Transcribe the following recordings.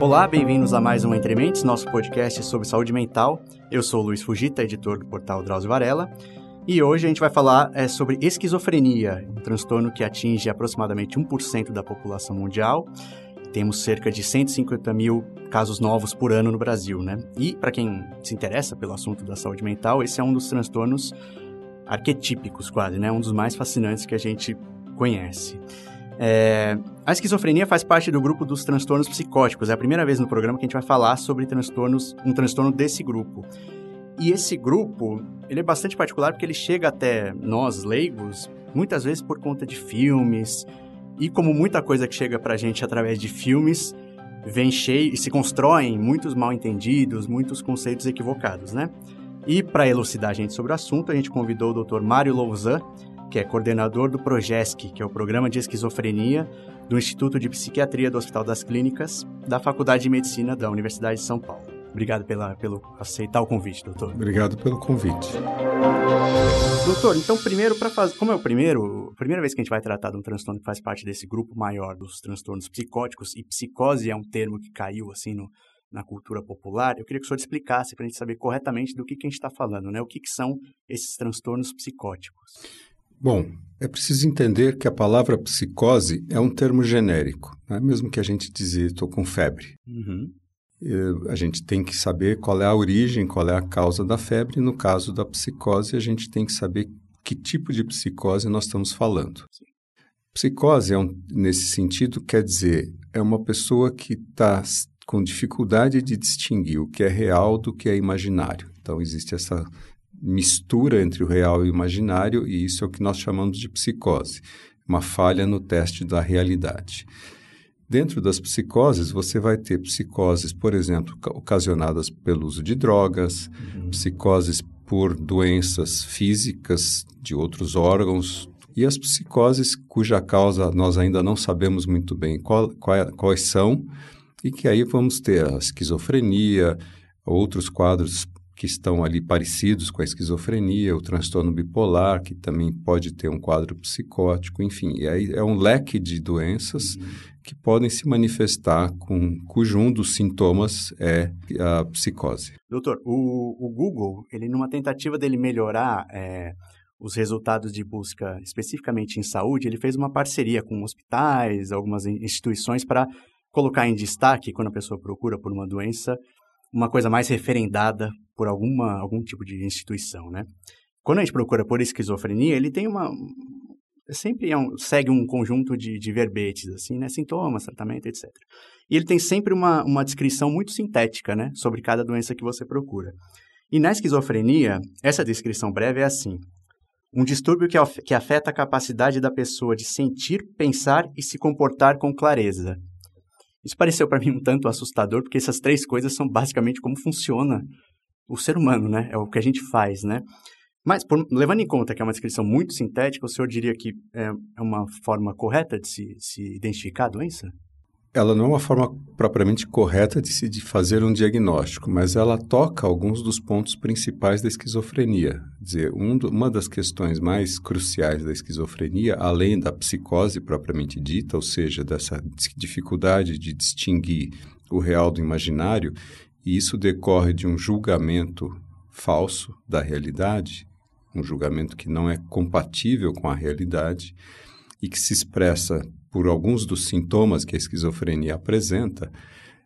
Olá, bem-vindos a mais um Entre Mentes, nosso podcast sobre saúde mental. Eu sou o Luiz Fugita, editor do portal Drauzio Varela, e hoje a gente vai falar é, sobre esquizofrenia, um transtorno que atinge aproximadamente 1% da população mundial. Temos cerca de 150 mil casos novos por ano no Brasil, né? E, para quem se interessa pelo assunto da saúde mental, esse é um dos transtornos arquetípicos, quase, né? Um dos mais fascinantes que a gente conhece. É, a esquizofrenia faz parte do grupo dos transtornos psicóticos. É a primeira vez no programa que a gente vai falar sobre transtornos, um transtorno desse grupo. E esse grupo, ele é bastante particular porque ele chega até nós, leigos, muitas vezes por conta de filmes. E como muita coisa que chega pra gente através de filmes, vem cheio e se constroem muitos mal entendidos, muitos conceitos equivocados, né? E para elucidar a gente sobre o assunto, a gente convidou o Dr. Mário Louzan, que é coordenador do PROGESC, que é o Programa de Esquizofrenia do Instituto de Psiquiatria do Hospital das Clínicas, da Faculdade de Medicina da Universidade de São Paulo. Obrigado pela, pelo aceitar o convite, doutor. Obrigado pelo convite. Doutor, então primeiro para fazer, como é o primeiro, primeira vez que a gente vai tratar de um transtorno que faz parte desse grupo maior dos transtornos psicóticos e psicose é um termo que caiu assim no, na cultura popular, eu queria que o senhor explicasse para a gente saber corretamente do que, que a gente está falando, né? O que, que são esses transtornos psicóticos? Bom, é preciso entender que a palavra psicose é um termo genérico, não é mesmo que a gente dizer estou com febre. Uhum. A gente tem que saber qual é a origem, qual é a causa da febre. No caso da psicose, a gente tem que saber que tipo de psicose nós estamos falando. Sim. Psicose, é um, nesse sentido, quer dizer, é uma pessoa que está com dificuldade de distinguir o que é real do que é imaginário. Então, existe essa mistura entre o real e o imaginário, e isso é o que nós chamamos de psicose, uma falha no teste da realidade. Dentro das psicoses, você vai ter psicoses, por exemplo, ocasionadas pelo uso de drogas, uhum. psicoses por doenças físicas de outros órgãos, e as psicoses cuja causa nós ainda não sabemos muito bem qual, qual, quais são, e que aí vamos ter a esquizofrenia, outros quadros que estão ali parecidos com a esquizofrenia, o transtorno bipolar, que também pode ter um quadro psicótico, enfim, aí é um leque de doenças uhum. que podem se manifestar com cujo um dos sintomas é a psicose. Doutor, o, o Google, ele numa tentativa dele melhorar é, os resultados de busca especificamente em saúde, ele fez uma parceria com hospitais, algumas instituições para colocar em destaque quando a pessoa procura por uma doença uma coisa mais referendada por alguma, algum tipo de instituição, né? Quando a gente procura por esquizofrenia, ele tem uma... Sempre é um, segue um conjunto de, de verbetes, assim, né? Sintomas, tratamento, etc. E ele tem sempre uma, uma descrição muito sintética, né? Sobre cada doença que você procura. E na esquizofrenia, essa descrição breve é assim. Um distúrbio que, que afeta a capacidade da pessoa de sentir, pensar e se comportar com clareza, isso pareceu para mim um tanto assustador, porque essas três coisas são basicamente como funciona o ser humano, né? É o que a gente faz, né? Mas, por, levando em conta que é uma descrição muito sintética, o senhor diria que é, é uma forma correta de se, se identificar a doença? Ela não é uma forma propriamente correta de se de fazer um diagnóstico, mas ela toca alguns dos pontos principais da esquizofrenia. Quer dizer, um do, uma das questões mais cruciais da esquizofrenia, além da psicose propriamente dita, ou seja, dessa dificuldade de distinguir o real do imaginário, e isso decorre de um julgamento falso da realidade, um julgamento que não é compatível com a realidade e que se expressa por alguns dos sintomas que a esquizofrenia apresenta,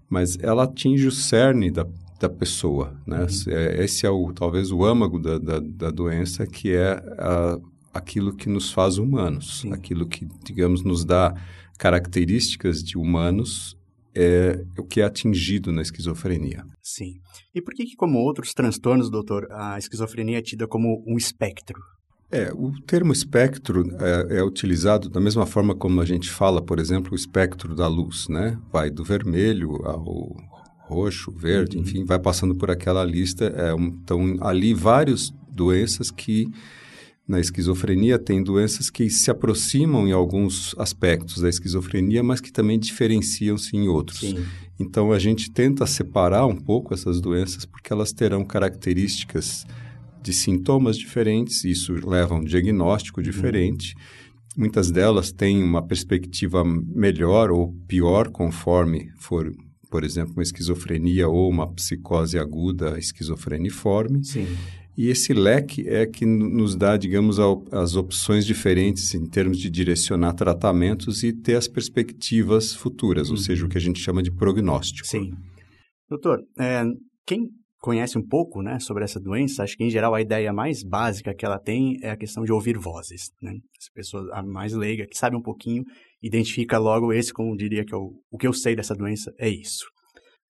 mas ela atinge o cerne da, da pessoa. Né? Uhum. É, esse é o, talvez o âmago da, da, da doença, que é a, aquilo que nos faz humanos, Sim. aquilo que, digamos, nos dá características de humanos é o que é atingido na esquizofrenia. Sim. E por que, que como outros transtornos, doutor, a esquizofrenia é tida como um espectro? É, o termo espectro é, é, utilizado da mesma forma como a gente fala, por exemplo, o espectro da luz, né? Vai do vermelho ao roxo, verde, uhum. enfim, vai passando por aquela lista. É, um, então, ali várias doenças que na esquizofrenia tem doenças que se aproximam em alguns aspectos da esquizofrenia, mas que também diferenciam-se em outros. Sim. Então a gente tenta separar um pouco essas doenças porque elas terão características de sintomas diferentes, isso leva a um diagnóstico uhum. diferente. Uhum. Muitas delas têm uma perspectiva melhor ou pior conforme for por exemplo, uma esquizofrenia ou uma psicose aguda esquizofreniforme. Sim. E esse leque é que nos dá, digamos, as opções diferentes em termos de direcionar tratamentos e ter as perspectivas futuras, ou seja, o que a gente chama de prognóstico. Sim. Doutor, é, quem conhece um pouco né, sobre essa doença, acho que em geral a ideia mais básica que ela tem é a questão de ouvir vozes. Né? As pessoas, a mais leiga, que sabe um pouquinho, identifica logo esse como diria que eu, o que eu sei dessa doença é isso.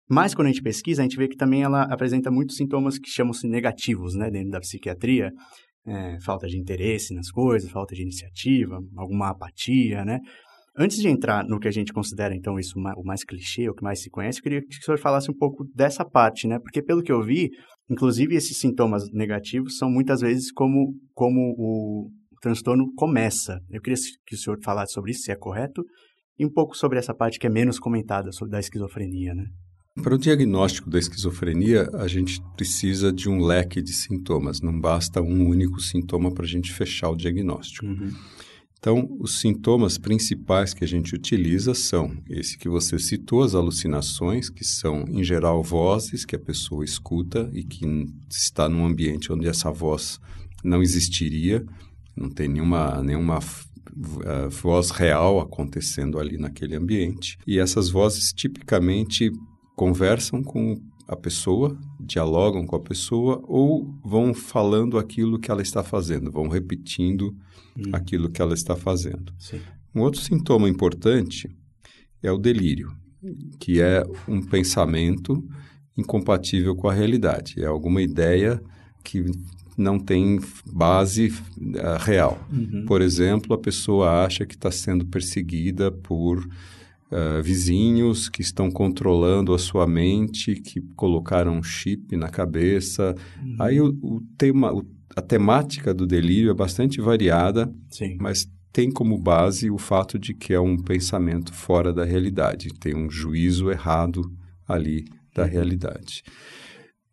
Mas quando a gente pesquisa, a gente vê que também ela apresenta muitos sintomas que chamam-se negativos né, dentro da psiquiatria. É, falta de interesse nas coisas, falta de iniciativa, alguma apatia, né? Antes de entrar no que a gente considera, então, isso o mais clichê, o que mais se conhece, eu queria que o senhor falasse um pouco dessa parte, né? Porque, pelo que eu vi, inclusive esses sintomas negativos são muitas vezes como, como o transtorno começa. Eu queria que o senhor falasse sobre isso, se é correto, e um pouco sobre essa parte que é menos comentada, sobre da esquizofrenia, né? Para o diagnóstico da esquizofrenia, a gente precisa de um leque de sintomas, não basta um único sintoma para a gente fechar o diagnóstico. Uhum. Então, os sintomas principais que a gente utiliza são esse que você citou, as alucinações, que são, em geral, vozes que a pessoa escuta e que está num ambiente onde essa voz não existiria, não tem nenhuma, nenhuma uh, voz real acontecendo ali naquele ambiente. E essas vozes tipicamente conversam com a pessoa, dialogam com a pessoa ou vão falando aquilo que ela está fazendo, vão repetindo hum. aquilo que ela está fazendo. Sim. Um outro sintoma importante é o delírio, que é um pensamento incompatível com a realidade. É alguma ideia que não tem base uh, real. Uhum. Por exemplo, a pessoa acha que está sendo perseguida por uh, vizinhos que estão controlando a sua mente, que colocaram um chip na cabeça. Uhum. Aí o, o tema, o a temática do delírio é bastante variada, Sim. mas tem como base o fato de que é um pensamento fora da realidade, tem um juízo errado ali da uhum. realidade.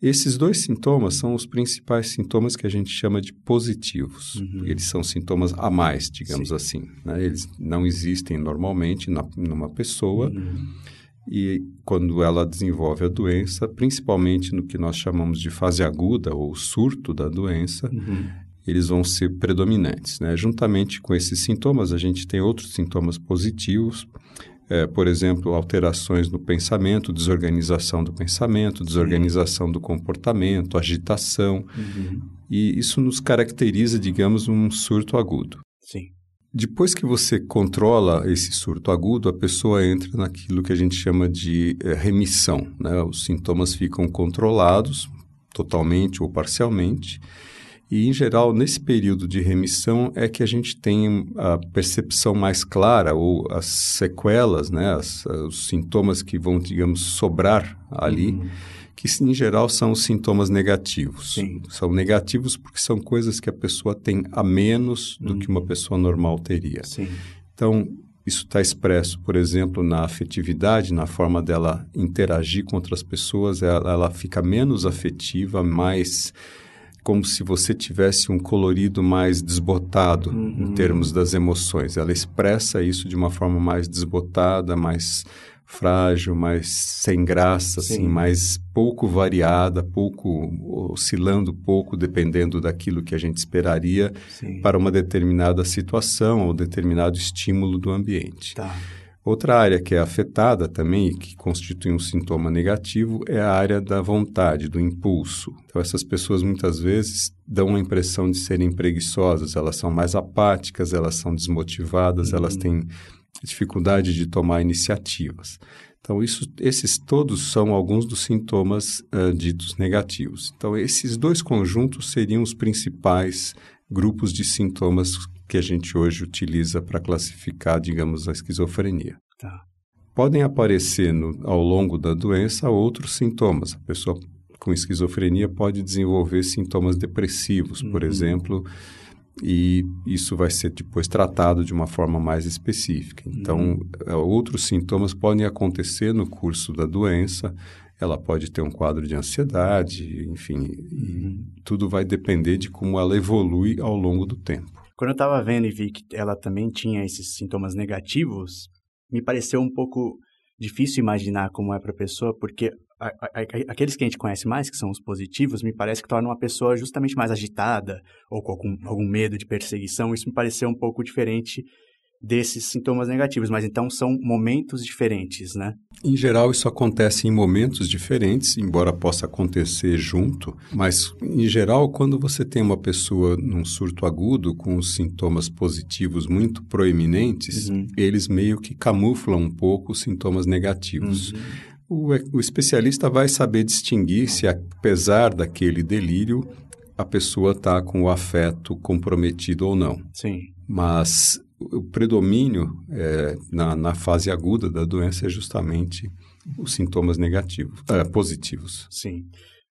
Esses dois sintomas são os principais sintomas que a gente chama de positivos. Uhum. Eles são sintomas a mais, digamos Sim. assim. Né? Eles não existem normalmente na, numa pessoa. Uhum e quando ela desenvolve a doença, principalmente no que nós chamamos de fase aguda ou surto da doença, uhum. eles vão ser predominantes. Né? Juntamente com esses sintomas, a gente tem outros sintomas positivos, é, por exemplo, alterações no pensamento, desorganização do pensamento, desorganização Sim. do comportamento, agitação. Uhum. E isso nos caracteriza, digamos, um surto agudo. Sim. Depois que você controla esse surto agudo, a pessoa entra naquilo que a gente chama de é, remissão. Né? Os sintomas ficam controlados, totalmente ou parcialmente. E, em geral, nesse período de remissão é que a gente tem a percepção mais clara ou as sequelas, né? As, os sintomas que vão, digamos, sobrar ali. Uhum que em geral são os sintomas negativos. Sim. São negativos porque são coisas que a pessoa tem a menos do que uma uhum. pessoa normal teria. Sim. Então, isso está expresso, por exemplo, na afetividade, na forma dela interagir com outras pessoas, ela, ela fica menos afetiva, mais como se você tivesse um colorido mais desbotado uhum. em termos das emoções. Ela expressa isso de uma forma mais desbotada, mais frágil, mais sem graça, assim, mais pouco variada, pouco oscilando pouco, dependendo daquilo que a gente esperaria Sim. para uma determinada situação ou determinado estímulo do ambiente. Tá. Outra área que é afetada também e que constitui um sintoma negativo é a área da vontade, do impulso. Então, essas pessoas muitas vezes dão a impressão de serem preguiçosas, elas são mais apáticas, elas são desmotivadas, uhum. elas têm dificuldade de tomar iniciativas. Então, isso, esses todos são alguns dos sintomas uh, ditos negativos. Então, esses dois conjuntos seriam os principais grupos de sintomas que a gente hoje utiliza para classificar, digamos, a esquizofrenia. Tá. Podem aparecer no, ao longo da doença outros sintomas. A pessoa com esquizofrenia pode desenvolver sintomas depressivos, por uhum. exemplo e isso vai ser depois tratado de uma forma mais específica. Então, uhum. outros sintomas podem acontecer no curso da doença, ela pode ter um quadro de ansiedade, enfim, uhum. tudo vai depender de como ela evolui ao longo do tempo. Quando eu estava vendo e vi que ela também tinha esses sintomas negativos, me pareceu um pouco difícil imaginar como é para a pessoa, porque a, a, a, aqueles que a gente conhece mais, que são os positivos, me parece que tornam uma pessoa justamente mais agitada ou com algum, algum medo de perseguição. Isso me pareceu um pouco diferente desses sintomas negativos, mas então são momentos diferentes, né? Em geral, isso acontece em momentos diferentes, embora possa acontecer junto, mas em geral, quando você tem uma pessoa num surto agudo com os sintomas positivos muito proeminentes, uhum. eles meio que camuflam um pouco os sintomas negativos. Uhum. O, o especialista vai saber distinguir se, apesar daquele delírio, a pessoa está com o afeto comprometido ou não. Sim. Mas o predomínio é, na, na, fase aguda da doença é justamente os sintomas negativos, é, positivos. Sim.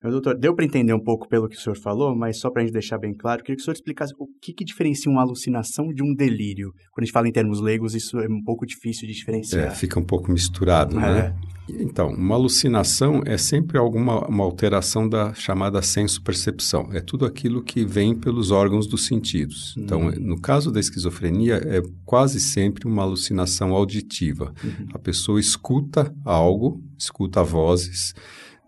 Meu doutor, deu para entender um pouco pelo que o senhor falou, mas só para a gente deixar bem claro, queria que o senhor explicasse o que, que diferencia uma alucinação de um delírio. Quando a gente fala em termos leigos, isso é um pouco difícil de diferenciar. É, fica um pouco misturado, é. né? Então, uma alucinação é sempre alguma uma alteração da chamada senso-percepção. É tudo aquilo que vem pelos órgãos dos sentidos. Uhum. Então, no caso da esquizofrenia, é quase sempre uma alucinação auditiva. Uhum. A pessoa escuta algo, escuta vozes,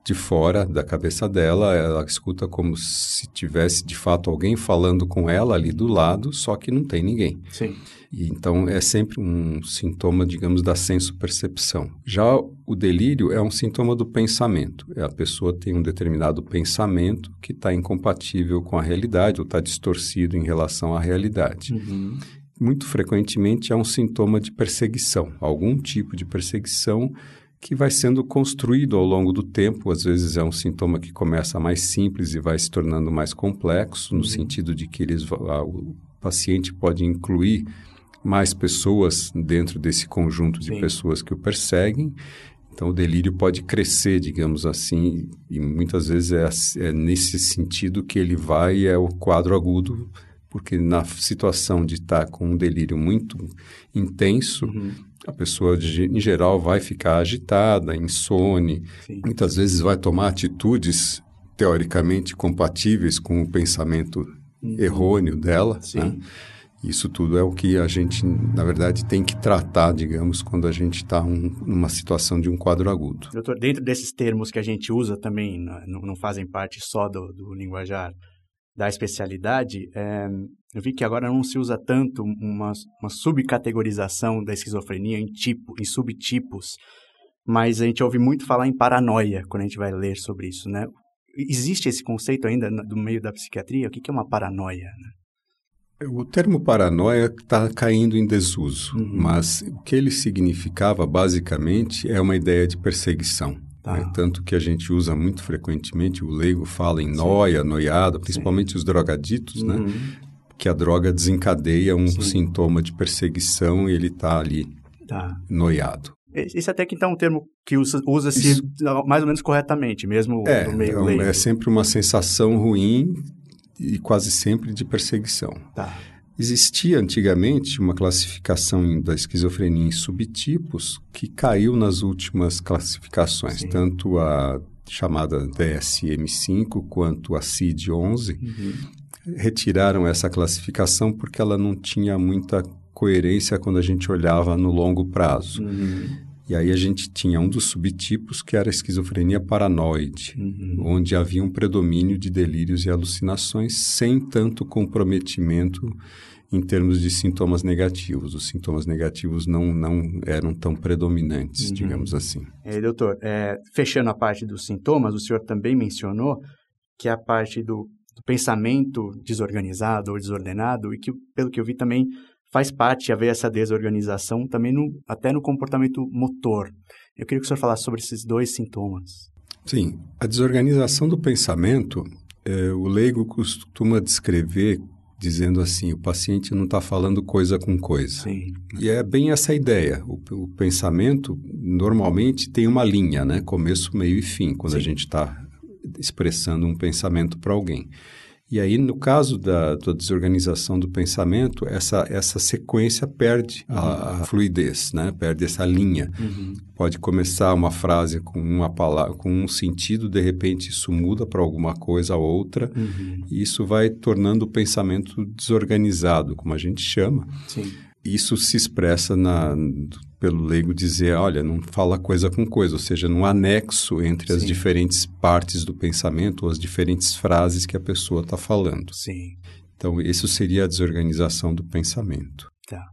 de fora da cabeça dela, ela escuta como se tivesse de fato alguém falando com ela ali do lado, só que não tem ninguém. Sim. E, então é sempre um sintoma, digamos, da senso-percepção. Já o delírio é um sintoma do pensamento. É a pessoa tem um determinado pensamento que está incompatível com a realidade ou está distorcido em relação à realidade. Uhum. Muito frequentemente é um sintoma de perseguição, algum tipo de perseguição que vai sendo construído ao longo do tempo. Às vezes é um sintoma que começa mais simples e vai se tornando mais complexo, no uhum. sentido de que eles, o paciente pode incluir mais pessoas dentro desse conjunto de Sim. pessoas que o perseguem. Então, o delírio pode crescer, digamos assim, e muitas vezes é, é nesse sentido que ele vai é o quadro agudo, porque na situação de estar com um delírio muito intenso, uhum a pessoa, em geral, vai ficar agitada, insone, Sim. muitas vezes vai tomar atitudes teoricamente compatíveis com o pensamento uhum. errôneo dela. Né? Isso tudo é o que a gente, na verdade, tem que tratar, digamos, quando a gente está um, numa situação de um quadro agudo. Doutor, dentro desses termos que a gente usa também, não, não fazem parte só do, do linguajar da especialidade, é, eu vi que agora não se usa tanto uma, uma subcategorização da esquizofrenia em tipo, em subtipos, mas a gente ouve muito falar em paranoia quando a gente vai ler sobre isso, né? Existe esse conceito ainda do meio da psiquiatria? O que é uma paranoia? Né? O termo paranoia está caindo em desuso, uhum. mas o que ele significava basicamente é uma ideia de perseguição. Tá. Né? Tanto que a gente usa muito frequentemente, o leigo fala em noia, noiada, principalmente Sim. os drogaditos, né? uhum. né? Que a droga desencadeia um Sim. sintoma de perseguição e ele está ali tá. noiado. Esse até que então é um termo que usa-se usa mais ou menos corretamente, mesmo é, no meio é, é sempre uma sensação ruim e quase sempre de perseguição. Tá. Existia antigamente uma classificação da esquizofrenia em subtipos que caiu nas últimas classificações, Sim. tanto a chamada DSM-5 quanto a CID-11. Uhum. Retiraram essa classificação porque ela não tinha muita coerência quando a gente olhava no longo prazo. Uhum. E aí a gente tinha um dos subtipos que era a esquizofrenia paranoide, uhum. onde havia um predomínio de delírios e alucinações sem tanto comprometimento em termos de sintomas negativos. Os sintomas negativos não, não eram tão predominantes, uhum. digamos assim. É, doutor, é, fechando a parte dos sintomas, o senhor também mencionou que a parte do, do pensamento desorganizado ou desordenado, e que, pelo que eu vi também, faz parte haver essa desorganização também no, até no comportamento motor. Eu queria que o senhor falasse sobre esses dois sintomas. Sim, a desorganização do pensamento, é, o leigo costuma descrever dizendo assim, o paciente não está falando coisa com coisa. Sim. E é bem essa ideia. O, o, pensamento normalmente tem uma linha, né? Começo, meio e fim, quando Sim. a gente está expressando um pensamento para alguém. E aí, no caso da, da, desorganização do pensamento, essa, essa sequência perde uhum. a, a, fluidez, né? perde essa linha. Uhum. Pode começar uma frase com uma palavra, com um sentido, de repente isso muda para alguma coisa outra, uhum. e isso vai tornando o pensamento desorganizado, como a gente chama. Sim. Isso se expressa na, pelo leigo dizer, olha, não fala coisa com coisa, ou seja, no anexo entre Sim. as diferentes partes do pensamento ou as diferentes frases que a pessoa está falando. Sim. Então, isso seria a desorganização do pensamento. Tá.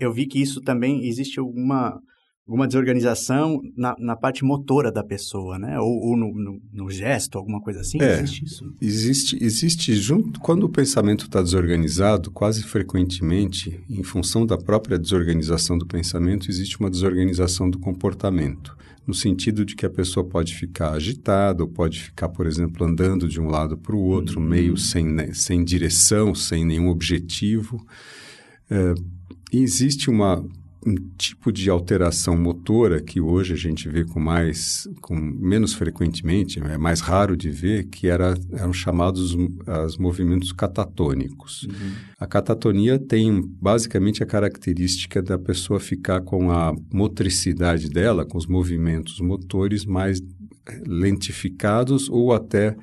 Eu vi que isso também existe alguma alguma desorganização na, na parte motora da pessoa, né? Ou, ou no, no, no, gesto, alguma coisa assim? É, existe isso? Existe, existe junto quando o pensamento está desorganizado, quase frequentemente, em função da própria desorganização do pensamento, existe uma desorganização do comportamento. No sentido de que a pessoa pode ficar agitada, ou pode ficar, por exemplo, andando de um lado para o outro, uhum. meio sem, né, sem direção, sem nenhum objetivo. É, e existe uma um tipo de alteração motora que hoje a gente vê com mais, com menos frequentemente, é mais raro de ver, que era, eram chamados os movimentos catatônicos. Uhum. A catatonia tem basicamente a característica da pessoa ficar com a motricidade dela, com os movimentos motores mais lentificados ou até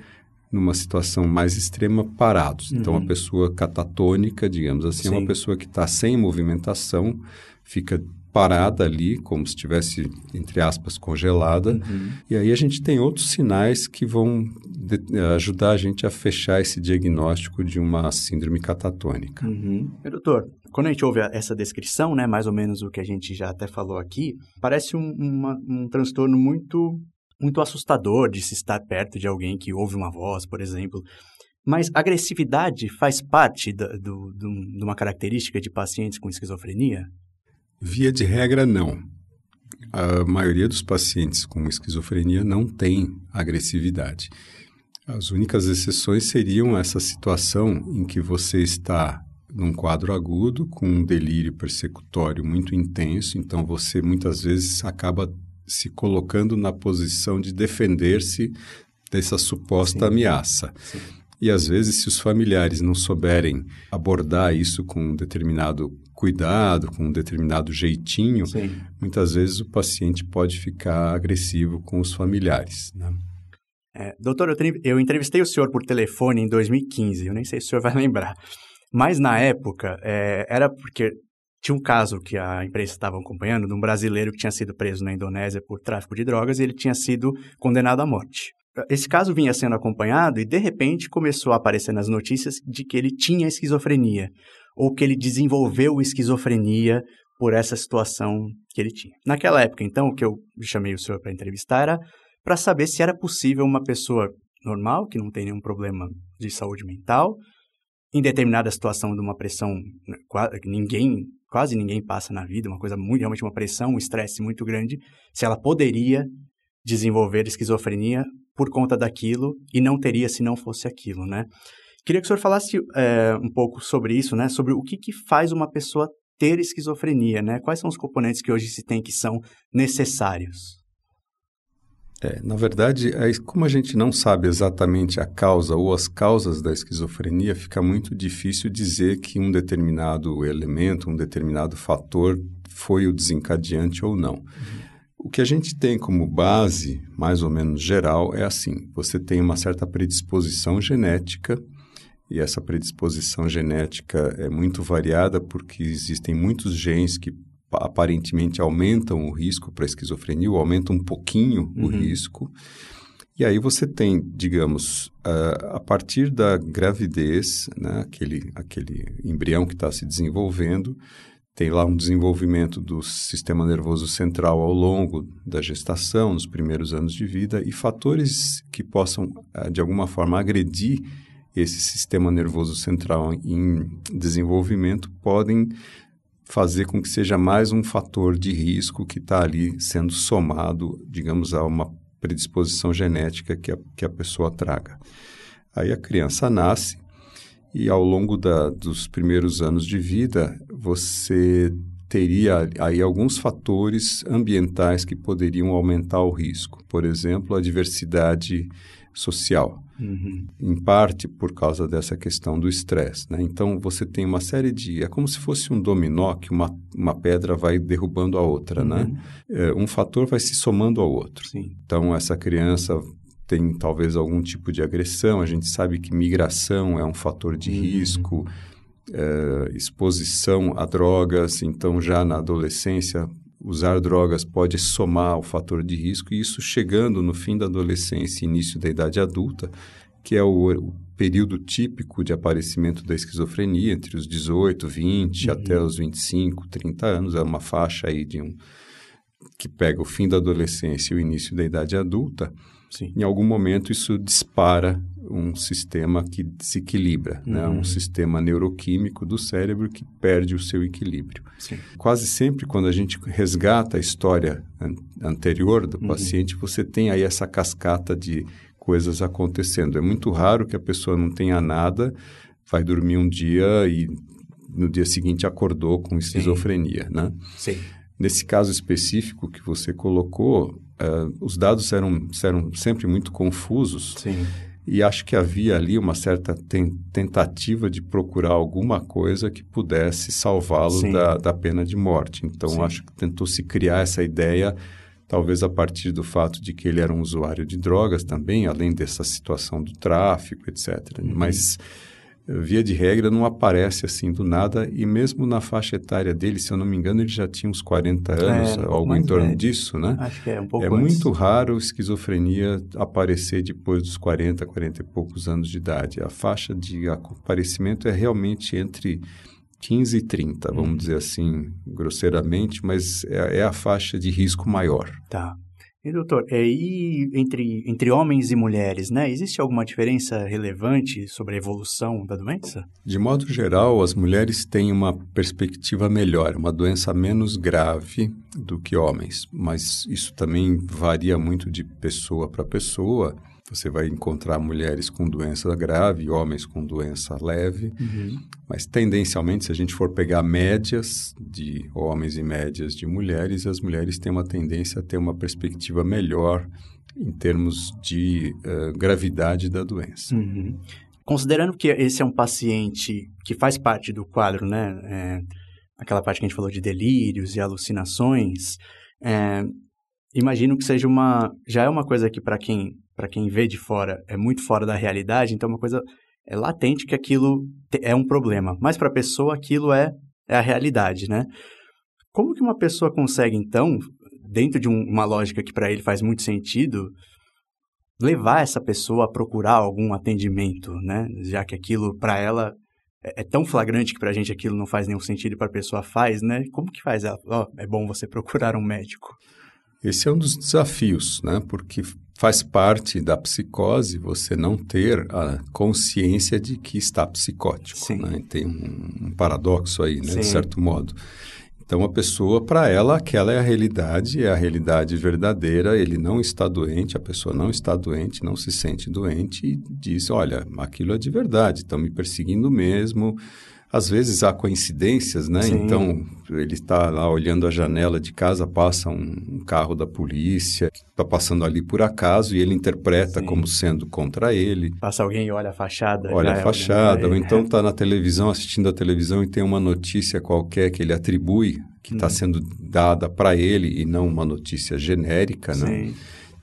numa situação mais extrema, parados. Uhum. Então, a uhum. pessoa catatônica, digamos assim, Sim. é uma pessoa que está sem movimentação, fica parada ali, como se estivesse, entre aspas, congelada. Uhum. E aí a gente tem outros sinais que vão de, ajudar a gente a fechar esse diagnóstico de uma síndrome catatônica. Uhum. Doutor, quando a gente ouve essa descrição, né, mais ou menos o que a gente já até falou aqui, parece um, uma, um transtorno muito muito assustador de se estar perto de alguém que ouve uma voz, por exemplo. Mas agressividade faz parte do, do, do, de uma característica de pacientes com esquizofrenia? Via de regra, não. A maioria dos pacientes com esquizofrenia não tem agressividade. As únicas exceções seriam essa situação em que você está num quadro agudo com um delírio persecutório muito intenso, então você muitas vezes acaba se colocando na posição de defender-se dessa suposta Sim. ameaça. Sim. E às vezes, se os familiares não souberem abordar isso com um determinado cuidado, com um determinado jeitinho, Sim. muitas vezes o paciente pode ficar agressivo com os familiares. Né? É, doutor, eu entrevistei o senhor por telefone em 2015, eu nem sei se o senhor vai lembrar. Mas na época, é, era porque tinha um caso que a imprensa estava acompanhando de um brasileiro que tinha sido preso na Indonésia por tráfico de drogas e ele tinha sido condenado à morte. Esse caso vinha sendo acompanhado e, de repente, começou a aparecer nas notícias de que ele tinha esquizofrenia ou que ele desenvolveu esquizofrenia por essa situação que ele tinha. Naquela época, então, o que eu chamei o senhor para entrevistar era para saber se era possível uma pessoa normal, que não tem nenhum problema de saúde mental, em determinada situação de uma pressão né, ninguém quase ninguém passa na vida, uma coisa muito, realmente uma pressão, um estresse muito grande, se ela poderia desenvolver esquizofrenia por conta daquilo e não teria se não fosse aquilo, né? Queria que o senhor falasse é, um pouco sobre isso, né? Sobre o que, que faz uma pessoa ter esquizofrenia, né? Quais são os componentes que hoje se tem que são necessários? É, na verdade, como a gente não sabe exatamente a causa ou as causas da esquizofrenia, fica muito difícil dizer que um determinado elemento, um determinado fator foi o desencadeante ou não. Uhum. O que a gente tem como base, mais ou menos geral, é assim: você tem uma certa predisposição genética, e essa predisposição genética é muito variada porque existem muitos genes que aparentemente aumentam o risco para esquizofrenia, ou aumentam um pouquinho uhum. o risco. E aí você tem, digamos, uh, a partir da gravidez, né, aquele, aquele embrião que está se desenvolvendo, tem lá um desenvolvimento do sistema nervoso central ao longo da gestação, nos primeiros anos de vida, e fatores que possam, uh, de alguma forma, agredir esse sistema nervoso central em desenvolvimento podem fazer com que seja mais um fator de risco que está ali sendo somado, digamos, a uma predisposição genética que a, que a pessoa traga. Aí a criança nasce e ao longo da, dos primeiros anos de vida você teria aí alguns fatores ambientais que poderiam aumentar o risco. Por exemplo, a diversidade social. Uhum. Em parte por causa dessa questão do estresse. Né? Então, você tem uma série de... É como se fosse um dominó que uma, uma pedra vai derrubando a outra. Né? Uhum. Né? É, um fator vai se somando ao outro. Sim. Então, essa criança tem talvez algum tipo de agressão. A gente sabe que migração é um fator de uhum. risco. É, exposição a drogas. Então, já na adolescência, usar drogas pode somar o fator de risco, e isso chegando no fim da adolescência e início da idade adulta, que é o, o, período típico de aparecimento da esquizofrenia, entre os 18, 20 uhum. até os 25, 30 anos, é uma faixa aí de um que pega o fim da adolescência e o início da idade adulta, Sim. em algum momento isso dispara um sistema que desequilibra, uhum. né? um uhum. sistema neuroquímico do cérebro que perde o seu equilíbrio. Sim. Quase sempre, quando a gente resgata a história an anterior do uhum. paciente, você tem aí essa cascata de coisas acontecendo. É muito raro que a pessoa não tenha nada, vai dormir um dia e no dia seguinte acordou com esquizofrenia, Sim. né? Sim. Nesse caso específico que você colocou, uh, os dados eram, eram sempre muito confusos. Sim. E acho que havia ali uma certa ten tentativa de procurar alguma coisa que pudesse salvá-lo da, da pena de morte. Então, Sim. acho que tentou se criar essa ideia, talvez a partir do fato de que ele era um usuário de drogas também, além dessa situação do tráfico, etc. Uhum. Mas via de regra, não aparece assim do nada, e mesmo na faixa etária dele, se eu não me engano, ele já tinha uns 40 anos, é, algo em torno velho. disso, né? Acho que é um pouco É antes. muito raro esquizofrenia aparecer depois dos 40, 40 e poucos anos de idade. A faixa de aparecimento é realmente entre 15 e 30, vamos hum. dizer assim, grosseiramente, mas é, é a faixa de risco maior. Tá. E doutor, é, e entre, entre homens e mulheres, né? Existe alguma diferença relevante sobre a evolução da doença? De modo geral, as mulheres têm uma perspectiva melhor, uma doença menos grave do que homens, mas isso também varia muito de pessoa para pessoa. Você vai encontrar mulheres com doença grave, homens com doença leve, uhum. mas tendencialmente, se a gente for pegar médias de homens e médias de mulheres, as mulheres têm uma tendência a ter uma perspectiva melhor em termos de uh, gravidade da doença. Uhum. Considerando que esse é um paciente que faz parte do quadro, né? É, aquela parte que a gente falou de delírios e alucinações, é, imagino que seja uma já é uma coisa que para quem para quem vê de fora, é muito fora da realidade, então é uma coisa é latente que aquilo é um problema. Mas para a pessoa aquilo é, é a realidade, né? Como que uma pessoa consegue, então, dentro de um, uma lógica que para ele faz muito sentido, levar essa pessoa a procurar algum atendimento, né? Já que aquilo para ela é, é, tão flagrante que para a gente aquilo não faz nenhum sentido e para a pessoa faz, né? Como que faz ela? Oh, é bom você procurar um médico. Esse é um dos desafios, né? Porque faz parte da psicose você não ter a consciência de que está psicótico. Né? Tem um, um, paradoxo aí, né? de certo modo. Então, a pessoa, para ela, aquela é a realidade, é a realidade verdadeira, ele não está doente, a pessoa não está doente, não se sente doente e diz, olha, aquilo é de verdade, estão me perseguindo mesmo, às vezes há coincidências, né? Sim. Então, ele está lá olhando a janela de casa, passa um, um carro da polícia, está passando ali por acaso e ele interpreta Sim. como sendo contra ele. Passa alguém e olha a fachada. Olha a é fachada, ou então está na televisão, assistindo a televisão e tem uma notícia qualquer que ele atribui, que está hum. sendo dada para ele e não uma notícia genérica, né? Sim.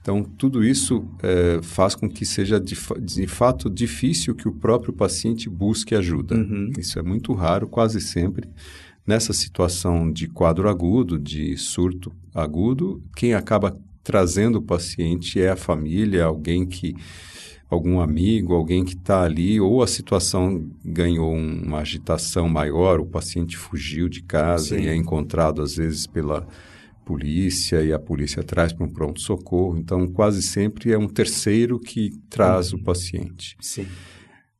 Então, tudo isso é, faz com que seja de, de, fato difícil que o próprio paciente busque ajuda. Uhum. Isso é muito raro, quase sempre. Nessa situação de quadro agudo, de surto agudo, quem acaba trazendo o paciente é a família, alguém que algum amigo, alguém que está ali, ou a situação ganhou uma agitação maior, o paciente fugiu de casa Sim. e é encontrado às vezes pela polícia e a polícia traz para um pronto-socorro. Então, quase sempre é um terceiro que traz uhum. o paciente. Sim.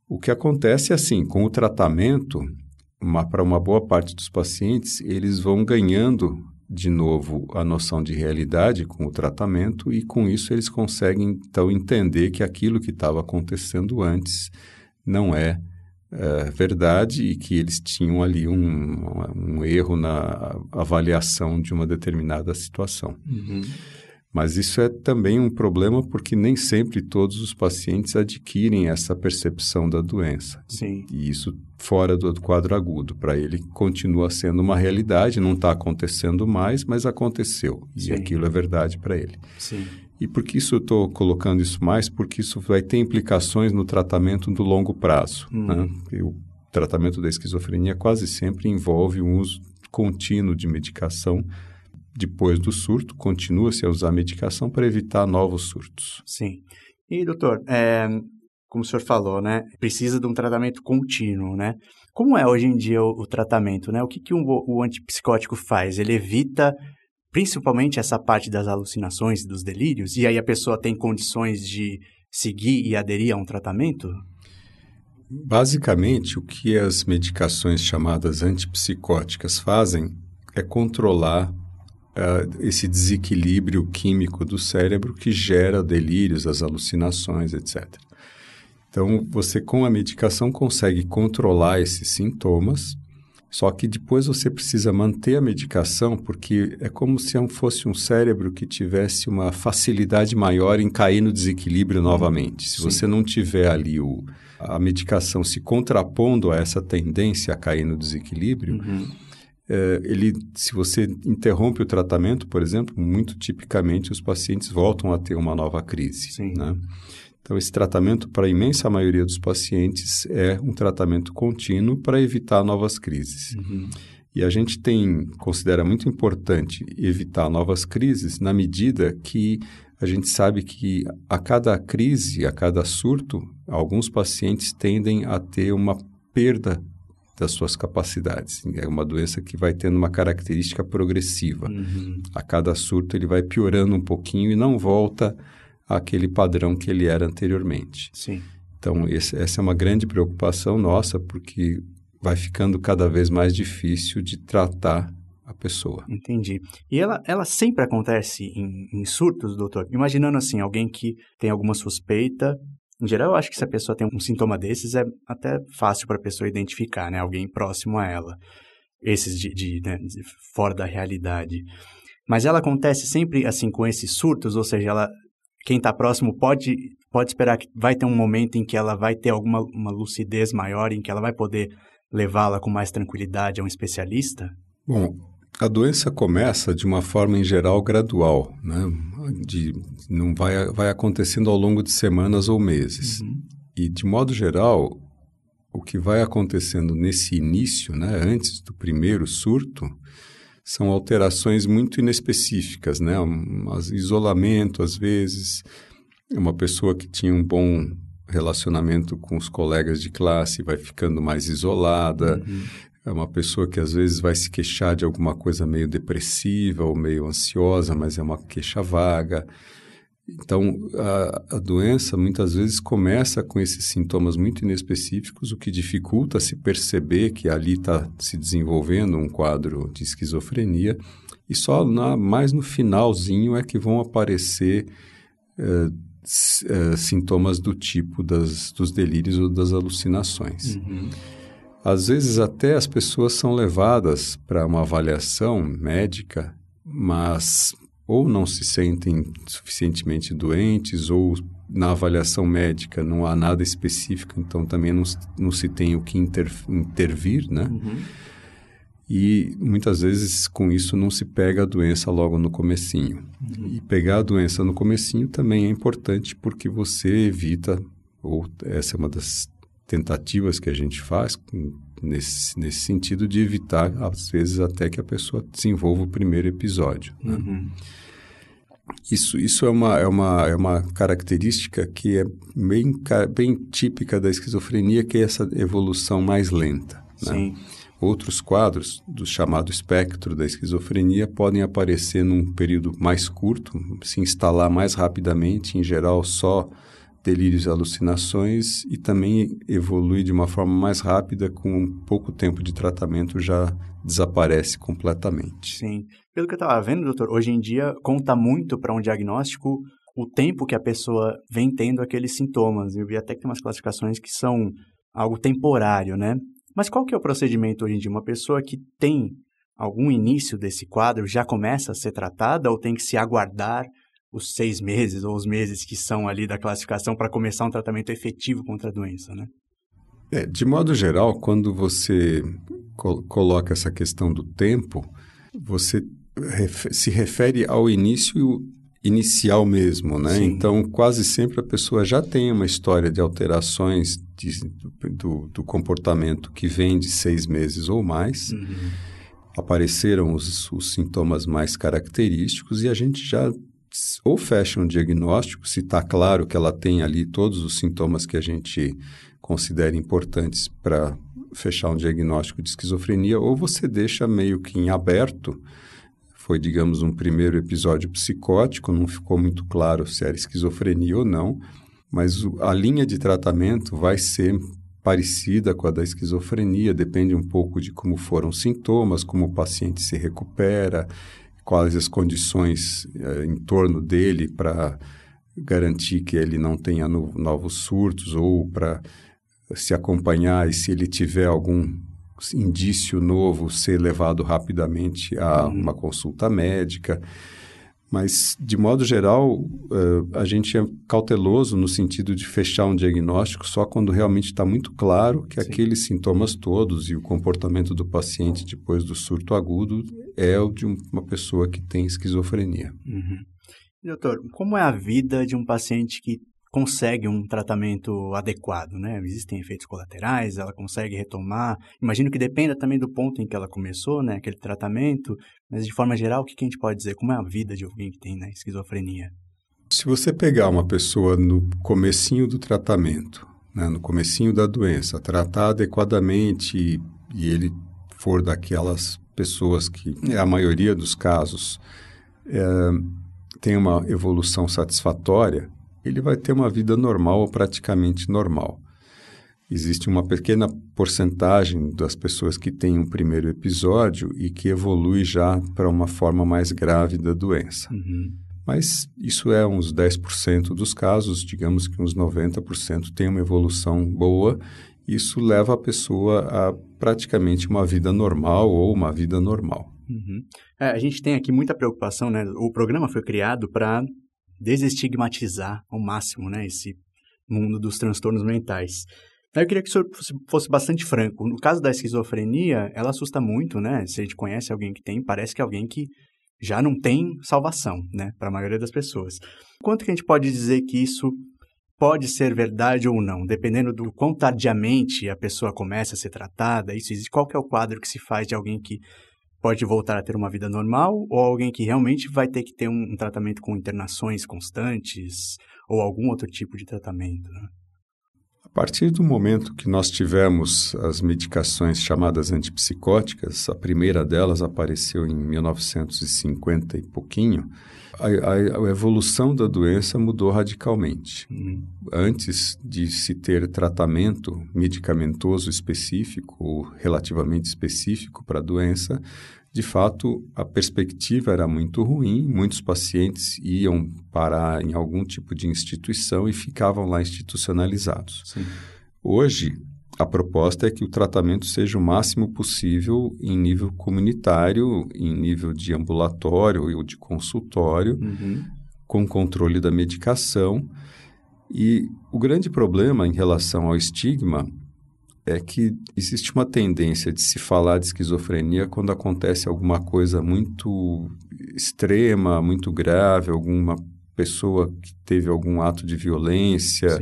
O que acontece é assim, com o tratamento, para uma boa parte dos pacientes, eles vão ganhando de novo a noção de realidade com o tratamento e com isso eles conseguem então entender que aquilo que estava acontecendo antes não é é, verdade e que eles tinham ali um, um, erro na avaliação de uma determinada situação. Uhum. Mas isso é também um problema porque nem sempre todos os pacientes adquirem essa percepção da doença. Sim. E isso fora do quadro agudo. Para ele continua sendo uma realidade, não está acontecendo mais, mas aconteceu. Sim. E aquilo é verdade para ele. Sim. E por que isso eu estou colocando isso mais? Porque isso vai ter implicações no tratamento do longo prazo. Hum. Né? O tratamento da esquizofrenia quase sempre envolve um uso contínuo de medicação depois do surto, continua-se a usar medicação para evitar novos surtos. Sim. E, doutor, é, como o senhor falou, né, precisa de um tratamento contínuo, né? Como é hoje em dia o, o tratamento, né? O que, que o, o antipsicótico faz? Ele evita principalmente essa parte das alucinações e dos delírios, e aí a pessoa tem condições de seguir e aderir a um tratamento? Basicamente, o que as medicações chamadas antipsicóticas fazem é controlar uh, esse desequilíbrio químico do cérebro que gera delírios, as alucinações, etc. Então, você com a medicação consegue controlar esses sintomas, só que depois você precisa manter a medicação, porque é como se fosse um cérebro que tivesse uma facilidade maior em cair no desequilíbrio novamente. Se Sim. você não tiver ali o, a medicação se contrapondo a essa tendência a cair no desequilíbrio, uhum. é, ele, se você interrompe o tratamento, por exemplo, muito tipicamente os pacientes voltam a ter uma nova crise. Sim. Né? Então, esse tratamento, para a imensa maioria dos pacientes, é um tratamento contínuo para evitar novas crises. Uhum. E a gente tem, considera muito importante evitar novas crises na medida que a gente sabe que a cada crise, a cada surto, alguns pacientes tendem a ter uma perda das suas capacidades. É uma doença que vai tendo uma característica progressiva. Uhum. A cada surto ele vai piorando um pouquinho e não volta àquele padrão que ele era anteriormente. Sim. Então, esse, essa é uma grande preocupação nossa, porque vai ficando cada vez mais difícil de tratar a pessoa. Entendi. E ela, ela sempre acontece em, em surtos, doutor? Imaginando assim, alguém que tem alguma suspeita em geral, eu acho que se a pessoa tem um sintoma desses, é até fácil para a pessoa identificar, né? Alguém próximo a ela. Esses de, de, né, de, fora da realidade. Mas ela acontece sempre assim com esses surtos, ou seja, ela, quem está próximo pode, pode esperar que vai ter um momento em que ela vai ter alguma uma lucidez maior, em que ela vai poder levá-la com mais tranquilidade a um especialista? Bom, a doença começa de uma forma em geral gradual, né? De, não vai, vai acontecendo ao longo de semanas ou meses. Uhum. E de modo geral, o que vai acontecendo nesse início, né, antes do primeiro surto, são alterações muito inespecíficas, né? Um, isolamento às vezes, uma pessoa que tinha um bom relacionamento com os colegas de classe vai ficando mais isolada, uhum. É uma pessoa que às vezes vai se queixar de alguma coisa meio depressiva ou meio ansiosa, mas é uma queixa vaga. Então, a, a, doença muitas vezes começa com esses sintomas muito inespecíficos, o que dificulta se perceber que ali está se desenvolvendo um quadro de esquizofrenia, e só na, mais no finalzinho é que vão aparecer é, é, sintomas do tipo das, dos delírios ou das alucinações. Uhum. Às vezes até as pessoas são levadas para uma avaliação médica, mas ou não se sentem suficientemente doentes ou na avaliação médica não há nada específico, então também não, não se tem o que inter, intervir, né? Uhum. E muitas vezes com isso não se pega a doença logo no comecinho. Uhum. E pegar a doença no comecinho também é importante porque você evita, ou essa é uma das tentativas que a gente faz nesse, nesse sentido de evitar, às vezes, até que a pessoa desenvolva o primeiro episódio. Né? Uhum. Isso, isso é, uma, é, uma, é uma característica que é bem, bem típica da esquizofrenia, que é essa evolução mais lenta. Né? Sim. Outros quadros do chamado espectro da esquizofrenia podem aparecer num período mais curto, se instalar mais rapidamente, em geral só delírios e alucinações e também evolui de uma forma mais rápida, com pouco tempo de tratamento já desaparece completamente. Sim. Pelo que eu estava vendo, doutor, hoje em dia conta muito para um diagnóstico o tempo que a pessoa vem tendo aqueles sintomas. Eu vi até que tem umas classificações que são algo temporário, né? Mas qual que é o procedimento hoje em dia? Uma pessoa que tem algum início desse quadro já começa a ser tratada ou tem que se aguardar os seis meses ou os meses que são ali da classificação para começar um tratamento efetivo contra a doença, né? É, de modo geral, quando você col coloca essa questão do tempo, você ref se refere ao início inicial mesmo, né? Sim. Então, quase sempre a pessoa já tem uma história de alterações de, do, do, comportamento que vem de seis meses ou mais. Uhum apareceram os, os sintomas mais característicos e a gente já ou fecha um diagnóstico, se está claro que ela tem ali todos os sintomas que a gente considera importantes para fechar um diagnóstico de esquizofrenia, ou você deixa meio que em aberto. Foi, digamos, um primeiro episódio psicótico, não ficou muito claro se era esquizofrenia ou não, mas a linha de tratamento vai ser parecida com a da esquizofrenia, depende um pouco de como foram os sintomas, como o paciente se recupera, quais as condições eh, em torno dele para garantir que ele não tenha no, novos surtos ou para se acompanhar e se ele tiver algum indício novo ser levado rapidamente a uhum. uma consulta médica. Mas, de modo geral, uh, a gente é cauteloso no sentido de fechar um diagnóstico só quando realmente está muito claro que Sim. aqueles sintomas todos e o comportamento do paciente depois do surto agudo é o de uma pessoa que tem esquizofrenia. Uhum. Doutor, como é a vida de um paciente que consegue um tratamento adequado, né? Existem efeitos colaterais, ela consegue retomar. Imagino que dependa também do ponto em que ela começou, né? Aquele tratamento. Mas de forma geral, o que a gente pode dizer? Como é a vida de alguém que tem né, esquizofrenia? Se você pegar uma pessoa no comecinho do tratamento, né, no comecinho da doença, tratar adequadamente e, e ele for daquelas pessoas que, a maioria dos casos, é, tem uma evolução satisfatória, ele vai ter uma vida normal ou praticamente normal. Existe uma pequena porcentagem das pessoas que têm um primeiro episódio e que evolui já para uma forma mais grave da doença. Uhum. Mas isso é uns 10% dos casos, digamos que uns 90% tem uma evolução boa. Isso leva a pessoa a praticamente uma vida normal ou uma vida normal. Uhum. É, a gente tem aqui muita preocupação, né? O programa foi criado para desestigmatizar ao máximo né, esse mundo dos transtornos mentais. Eu queria que o senhor fosse bastante franco. No caso da esquizofrenia, ela assusta muito, né? Se a gente conhece alguém que tem, parece que é alguém que já não tem salvação, né? Para a maioria das pessoas. Quanto que a gente pode dizer que isso pode ser verdade ou não, dependendo do quão tardiamente a pessoa começa a ser tratada, isso existe, qual é o quadro que se faz de alguém que pode voltar a ter uma vida normal ou alguém que realmente vai ter que ter um, um tratamento com internações constantes ou algum outro tipo de tratamento. Né? A partir do momento que nós tivemos as medicações chamadas antipsicóticas, a primeira delas apareceu em 1950 e pouquinho, a, a, a evolução da doença mudou radicalmente. Uhum. Antes de se ter tratamento medicamentoso específico ou relativamente específico para a doença, de fato, a perspectiva era muito ruim, muitos pacientes iam parar em algum tipo de instituição e ficavam lá institucionalizados. Sim. Hoje, a proposta é que o tratamento seja o máximo possível em nível comunitário, em nível de ambulatório ou de consultório, uhum. com controle da medicação. E o grande problema em relação ao estigma é que existe uma tendência de se falar de esquizofrenia quando acontece alguma coisa muito extrema, muito grave, alguma pessoa que teve algum ato de violência,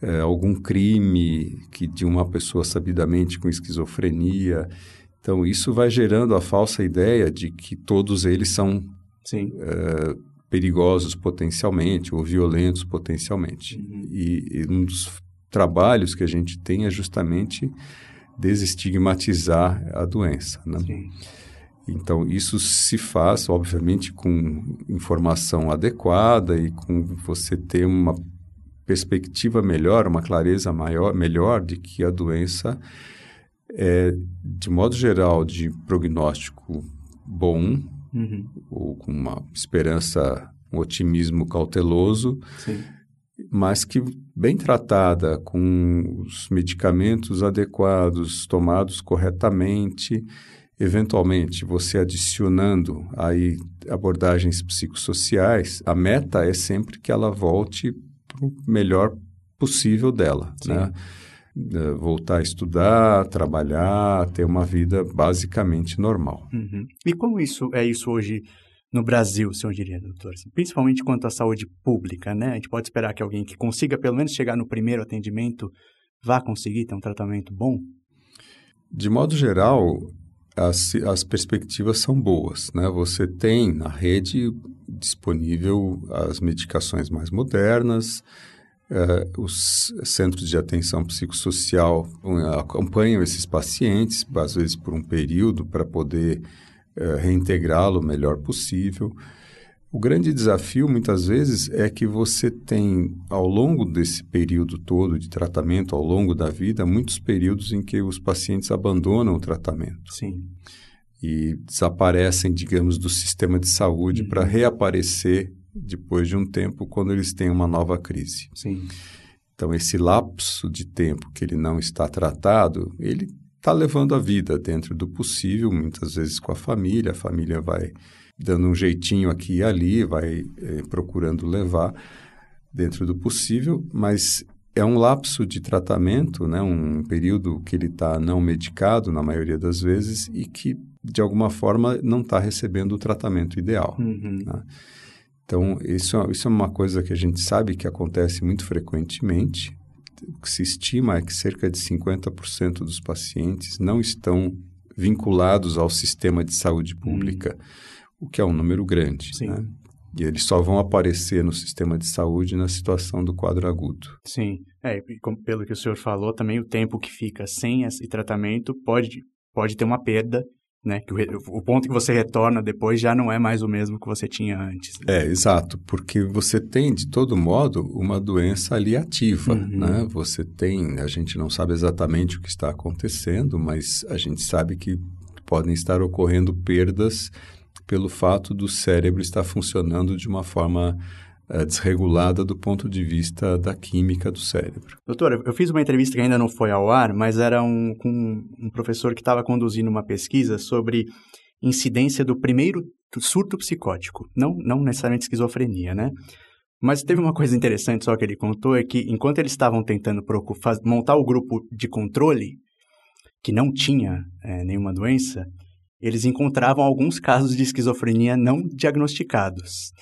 é, algum crime que de uma pessoa sabidamente com esquizofrenia. Então, isso vai gerando a falsa ideia de que todos eles são é, perigosos potencialmente ou violentos potencialmente. Uhum. E, e um dos trabalhos que a gente tem é justamente desestigmatizar a doença. Né? Então, isso se faz, obviamente, com informação adequada e com você ter uma perspectiva melhor, uma clareza maior, melhor de que a doença é, de modo geral, de prognóstico bom, uhum. ou com uma esperança, um otimismo cauteloso, Sim mas que bem tratada, com os medicamentos adequados, tomados corretamente, eventualmente você adicionando aí abordagens psicossociais, a meta é sempre que ela volte para o melhor possível dela, Sim. né? É, voltar a estudar, trabalhar, ter uma vida basicamente normal. Uhum. E como isso é isso hoje no Brasil, se eu diria, doutor? Principalmente quanto à saúde pública, né? A gente pode esperar que alguém que consiga pelo menos chegar no primeiro atendimento vá conseguir ter um tratamento bom? De modo geral, as, as perspectivas são boas. Né? Você tem na rede disponível as medicações mais modernas, eh, os centros de atenção psicossocial acompanham esses pacientes, às vezes por um período, para poder eh, reintegrá-lo o melhor possível. O grande desafio, muitas vezes, é que você tem, ao longo desse período todo de tratamento, ao longo da vida, muitos períodos em que os pacientes abandonam o tratamento. Sim. E desaparecem, digamos, do sistema de saúde uhum. para reaparecer depois de um tempo quando eles têm uma nova crise. Sim. Então, esse lapso de tempo que ele não está tratado, ele está levando a vida dentro do possível, muitas vezes com a família, a família vai dando um jeitinho aqui e ali, vai é, procurando levar dentro do possível, mas é um lapso de tratamento, né, um período que ele está não medicado na maioria das vezes e que de alguma forma não está recebendo o tratamento ideal. Uhum. Né? Então, isso, isso é uma coisa que a gente sabe que acontece muito frequentemente. O que se estima é que cerca de 50% dos pacientes não estão vinculados ao sistema de saúde pública. Uhum o que é um número grande. Sim. Né? E eles só vão aparecer no sistema de saúde na situação do quadro agudo. Sim. É, pelo que o senhor falou, também o tempo que fica sem esse tratamento pode, pode ter uma perda, né? Que o, o ponto que você retorna depois já não é mais o mesmo que você tinha antes. Né? É, exato. Porque você tem, de todo modo, uma doença ali ativa, uhum. né? Você tem, a gente não sabe exatamente o que está acontecendo, mas a gente sabe que podem estar ocorrendo perdas pelo fato do cérebro estar funcionando de uma forma desregulada do ponto de vista da química do cérebro. Doutora, eu fiz uma entrevista que ainda não foi ao ar, mas era um, com um professor que estava conduzindo uma pesquisa sobre incidência do primeiro surto psicótico, não, não necessariamente esquizofrenia, né? Mas teve uma coisa interessante só que ele contou, é que enquanto eles estavam tentando montar o grupo de controle, que não tinha é, nenhuma doença, eles encontravam alguns casos de esquizofrenia não diagnosticados.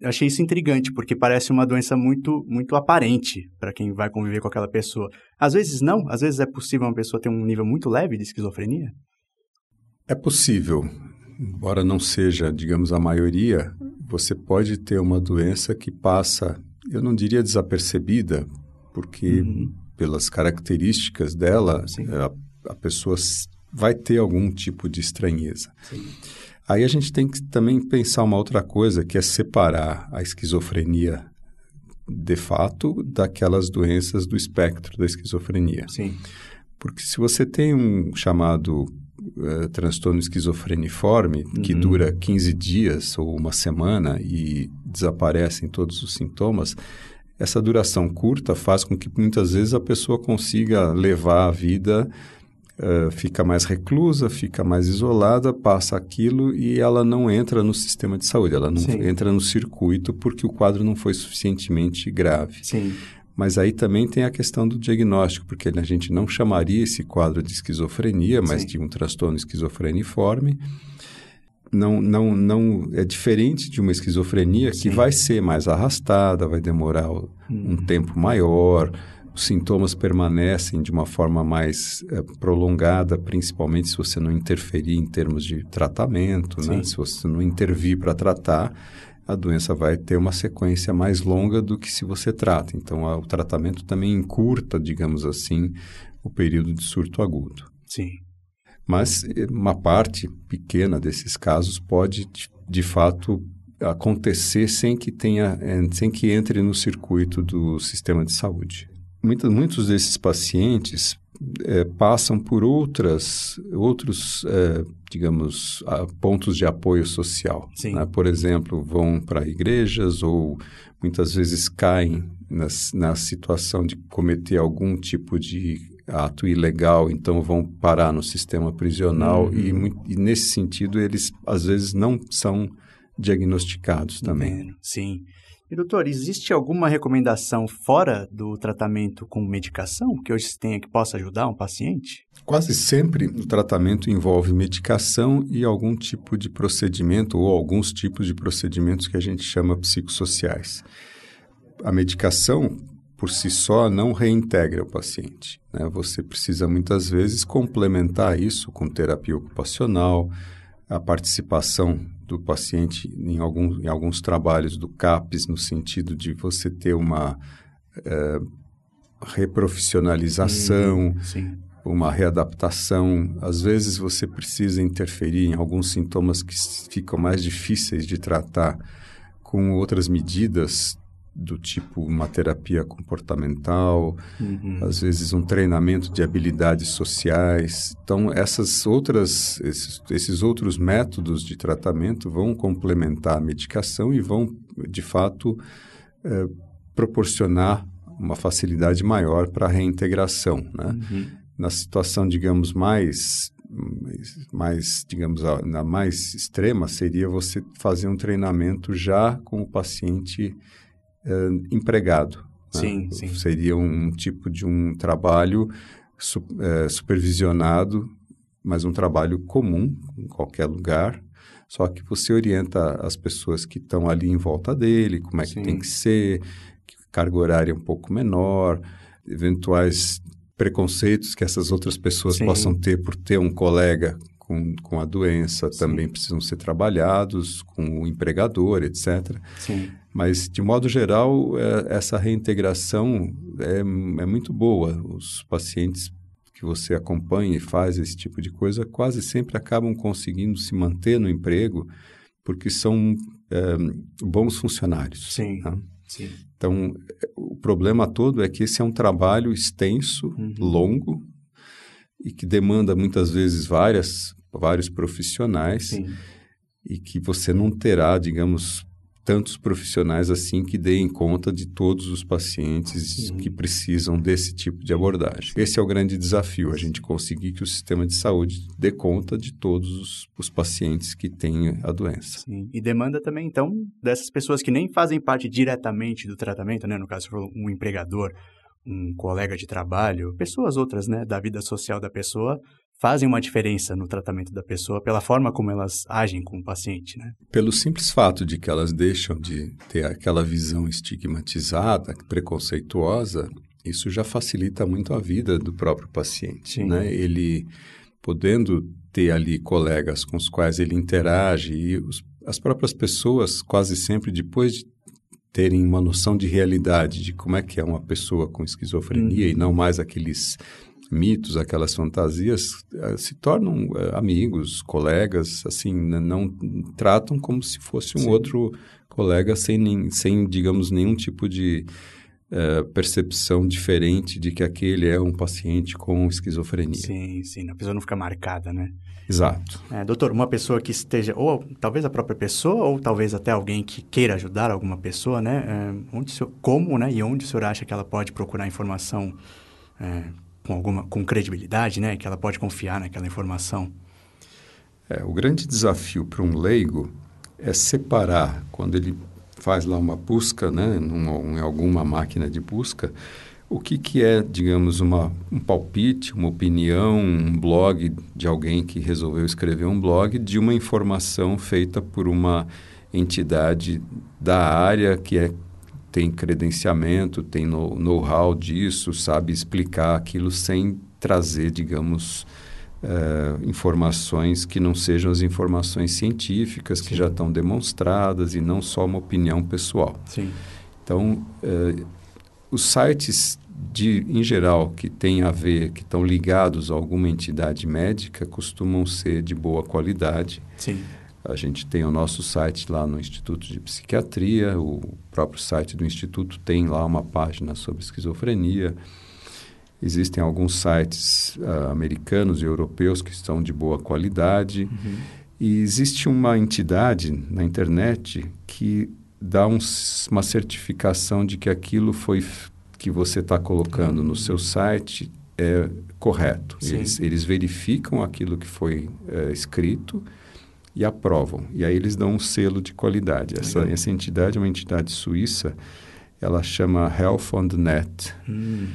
Eu achei isso intrigante, porque parece uma doença muito, muito aparente para quem vai conviver com aquela pessoa. Às vezes não, às vezes é possível uma pessoa ter um nível muito leve de esquizofrenia. É possível, embora não seja, digamos, a maioria, você pode ter uma doença que passa, eu não diria desapercebida, porque uhum. pelas características dela, a, a pessoa vai ter algum tipo de estranheza. Sim. Aí a gente tem que também pensar uma outra coisa, que é separar a esquizofrenia de fato daquelas doenças do espectro da esquizofrenia. Sim. Porque se você tem um chamado uh, transtorno esquizofreniforme, uhum. que dura 15 dias ou uma semana e desaparecem todos os sintomas, essa duração curta faz com que muitas vezes a pessoa consiga levar a vida uh, fica mais reclusa, fica mais isolada, passa aquilo e ela não entra no sistema de saúde, ela não Sim. entra no circuito porque o quadro não foi suficientemente grave. Sim. Mas aí também tem a questão do diagnóstico, porque a gente não chamaria esse quadro de esquizofrenia, mas Sim. de um transtorno esquizofreniforme. Não, não, não é diferente de uma esquizofrenia Sim. que vai ser mais arrastada, vai demorar um hum. tempo maior, os sintomas permanecem de uma forma mais é, prolongada, principalmente se você não interferir em termos de tratamento, né? se você não intervir para tratar, a doença vai ter uma sequência mais longa do que se você trata. Então, a, o tratamento também encurta, digamos assim, o período de surto agudo. Sim. Mas eh, uma parte pequena desses casos pode, de, de fato, acontecer sem que tenha, eh, sem que entre no circuito do sistema de saúde muitos, muitos desses pacientes é, passam por outras, outros, é, digamos, pontos de apoio social. Né? Por exemplo, vão para igrejas ou muitas vezes caem nas, na situação de cometer algum tipo de ato ilegal, então vão parar no sistema prisional uhum. e, e, nesse sentido eles às vezes não são diagnosticados também. Sim. E, doutor, existe alguma recomendação fora do tratamento com medicação que hoje se tenha que possa ajudar um paciente? Quase sempre o tratamento envolve medicação e algum tipo de procedimento ou alguns tipos de procedimentos que a gente chama psicossociais. A medicação por si só não reintegra o paciente. Né? Você precisa muitas vezes complementar isso com terapia ocupacional, a participação do paciente em, algum, em alguns trabalhos do CAPES, no sentido de você ter uma é, reprofissionalização, hum, uma readaptação. Às vezes você precisa interferir em alguns sintomas que ficam mais difíceis de tratar com outras medidas do tipo uma terapia comportamental, uhum. às vezes um treinamento de habilidades sociais. Então essas outras esses, esses outros métodos de tratamento vão complementar a medicação e vão de fato eh, proporcionar uma facilidade maior para a reintegração, né? Uhum. Na situação, digamos, mais mais, digamos, na mais extrema seria você fazer um treinamento já com o paciente eh, empregado. Né? Sim. Seria um tipo de um trabalho su, eh, supervisionado, mas um trabalho comum em qualquer lugar. Só que você orienta as pessoas que estão ali em volta dele, como é que sim. tem que ser, carga horária um pouco menor, eventuais preconceitos que essas outras pessoas Sim. possam ter por ter um colega com, com a doença Sim. também precisam ser trabalhados com o empregador, etc. Sim. Mas, de modo geral, é, essa reintegração é, é muito boa. Os pacientes que você acompanha e faz esse tipo de coisa quase sempre acabam conseguindo se manter no emprego porque são é, bons funcionários. Sim. Né? Sim. Então, o problema todo é que esse é um trabalho extenso, uhum. longo, e que demanda muitas vezes várias, vários profissionais, Sim. e que você não terá, digamos, tantos profissionais assim que deem conta de todos os pacientes que precisam desse tipo de abordagem. Esse é o grande desafio, a gente conseguir que o sistema de saúde dê conta de todos os, os pacientes que têm a doença. Sim. E demanda também, então, dessas pessoas que nem fazem parte diretamente do tratamento, né? No caso, um empregador, um colega de trabalho, pessoas outras, né, da vida social da pessoa, fazem uma diferença no tratamento da pessoa pela forma como elas agem com o paciente, né? Pelo simples fato de que elas deixam de ter aquela visão estigmatizada, preconceituosa, isso já facilita muito a vida do próprio paciente, Sim. né? Ele podendo ter ali colegas com os quais ele interage e os, as próprias pessoas quase sempre depois de terem uma noção de realidade de como é que é uma pessoa com esquizofrenia Uhum. e não mais aqueles mitos, aquelas fantasias, uh, se tornam uh, amigos, colegas, assim, não tratam como se fosse um Sim. outro colega sem, nem, sem, digamos, nenhum tipo de uh, percepção diferente de que aquele é um paciente com esquizofrenia. Sim, sim, a pessoa não fica marcada, né? Exato. É, doutor, uma pessoa que esteja, ou talvez a própria pessoa, ou talvez até alguém que queira ajudar alguma pessoa, né? É, onde senhor, como, né? E onde o senhor acha que ela pode procurar informação é, com alguma com credibilidade, né? Que ela pode confiar naquela informação. É, o grande desafio para um leigo é separar quando ele faz lá uma busca, né, numa, em alguma máquina de busca, o que, que é, digamos, uma, um palpite, uma opinião, um blog de alguém que resolveu escrever um blog de uma informação feita por uma entidade da área que é tem credenciamento, tem know-how disso, sabe explicar aquilo sem trazer, digamos, uh, informações que não sejam as informações científicas Sim. que já estão demonstradas e não só uma opinião pessoal. Sim. Então, uh, os sites de, em geral que têm a ver, que estão ligados a alguma entidade médica, costumam ser de boa qualidade. Sim. A gente tem o nosso site lá no Instituto de Psiquiatria, o próprio site do Instituto tem lá uma página sobre esquizofrenia. Existem alguns sites uh, americanos e europeus que estão de boa qualidade. Uhum. E existe uma entidade na internet que dá um, uma certificação de que aquilo foi que você está colocando no seu site é correto. Eles, eles, verificam aquilo que foi é, escrito e aprovam. E aí eles dão um selo de qualidade. Essa, essa entidade é uma entidade suíça, ela chama Health on the Net hum.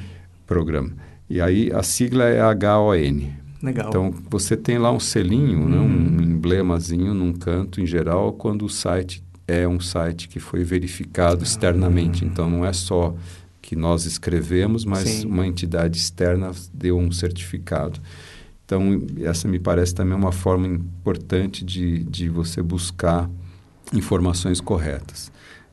Program. E aí a sigla é HON. Legal. Então você tem lá um selinho, hum. né, um emblemazinho num canto em geral, quando o site é um site que foi verificado ah. externamente. Então não é só que nós escrevemos, mas Sim. uma entidade externa deu um certificado. Então, essa me parece também uma forma importante de, de você buscar informações corretas.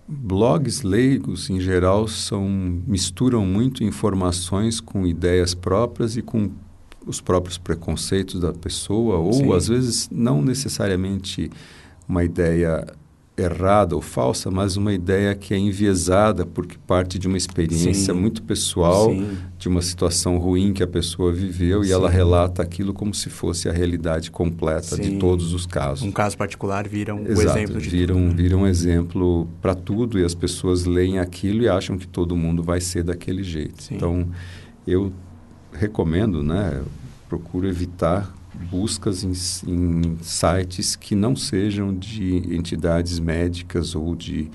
Blogs leigos, em geral, são, misturam muito informações com ideias próprias e com os próprios preconceitos da pessoa, ou Sim. às vezes não necessariamente uma ideia errada ou falsa, mas uma ideia que é enviesada porque parte de uma experiência Sim. muito pessoal, Sim. de uma situação ruim que a pessoa viveu Sim. e ela relata aquilo como se fosse a realidade completa de todos os casos. Um caso particular vira um Exato, exemplo de viram, tudo. Né? Vira um exemplo para tudo e as pessoas leem aquilo e acham que todo mundo vai ser daquele jeito. Então, eu recomendo, né, procuro evitar buscas em, em, sites que não sejam de entidades médicas ou de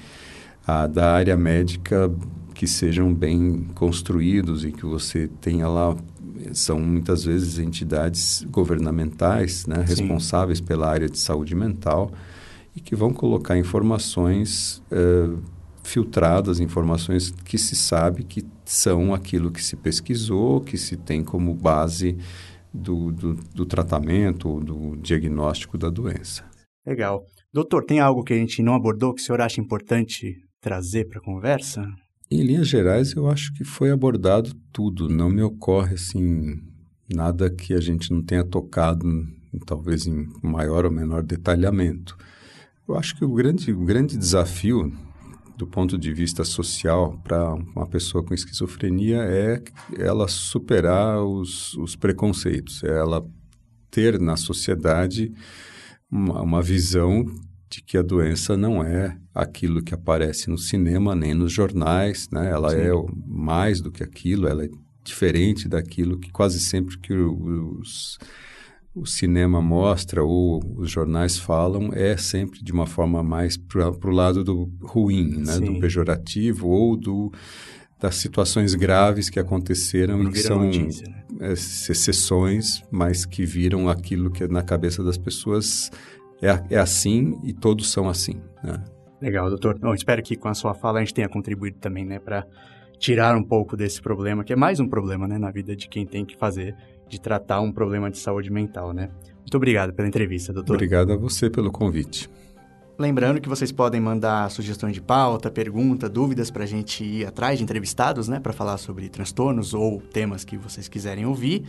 ah, da área médica que sejam bem construídos e que você tenha lá são muitas vezes entidades governamentais né, responsáveis pela área de saúde mental e que vão colocar informações uh, filtradas, informações que se sabe que são aquilo que se pesquisou, que se tem como base do, do, do tratamento, do diagnóstico da doença. Legal. Doutor, tem algo que a gente não abordou que o senhor acha importante trazer para a conversa? Em linhas gerais, eu acho que foi abordado tudo. Não me ocorre assim nada que a gente não tenha tocado, talvez em maior ou menor detalhamento. Eu acho que o grande, o grande desafio do ponto de vista social para uma pessoa com esquizofrenia é ela superar os, os preconceitos, é ela ter na sociedade uma, uma visão de que a doença não é aquilo que aparece no cinema nem nos jornais, né? Ela Sim. é mais do que aquilo, ela é diferente daquilo que quase sempre que os o cinema mostra ou os jornais falam é sempre de uma forma mais para o lado do ruim, né? do pejorativo ou do, das situações graves que aconteceram Não e que são notícia, né? É, exceções, mas que viram aquilo que na cabeça das pessoas é, é assim e todos são assim. Né? Legal, doutor. Bom, espero que com a sua fala a gente tenha contribuído também né, para tirar um pouco desse problema, que é mais um problema né, na vida de quem tem que fazer de tratar um problema de saúde mental, né? Muito obrigado pela entrevista, doutor. Obrigado a você pelo convite. Lembrando que vocês podem mandar sugestões de pauta, pergunta, dúvidas para a gente ir atrás de entrevistados, né, para falar sobre transtornos ou temas que vocês quiserem ouvir.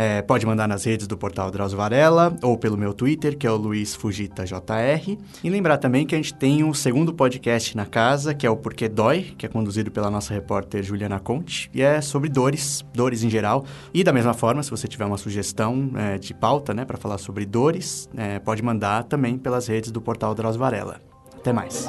É, pode mandar nas redes do portal Drauzio Varela ou pelo meu Twitter, que é o Luiz Fugita JR. E lembrar também que a gente tem um segundo podcast na casa, que é o Porquê Dói, que é conduzido pela nossa repórter Juliana Conte, e é sobre dores, dores em geral. E da mesma forma, se você tiver uma sugestão é, de pauta, né, para falar sobre dores, é, pode mandar também pelas redes do portal Drauzio Varela. Até mais.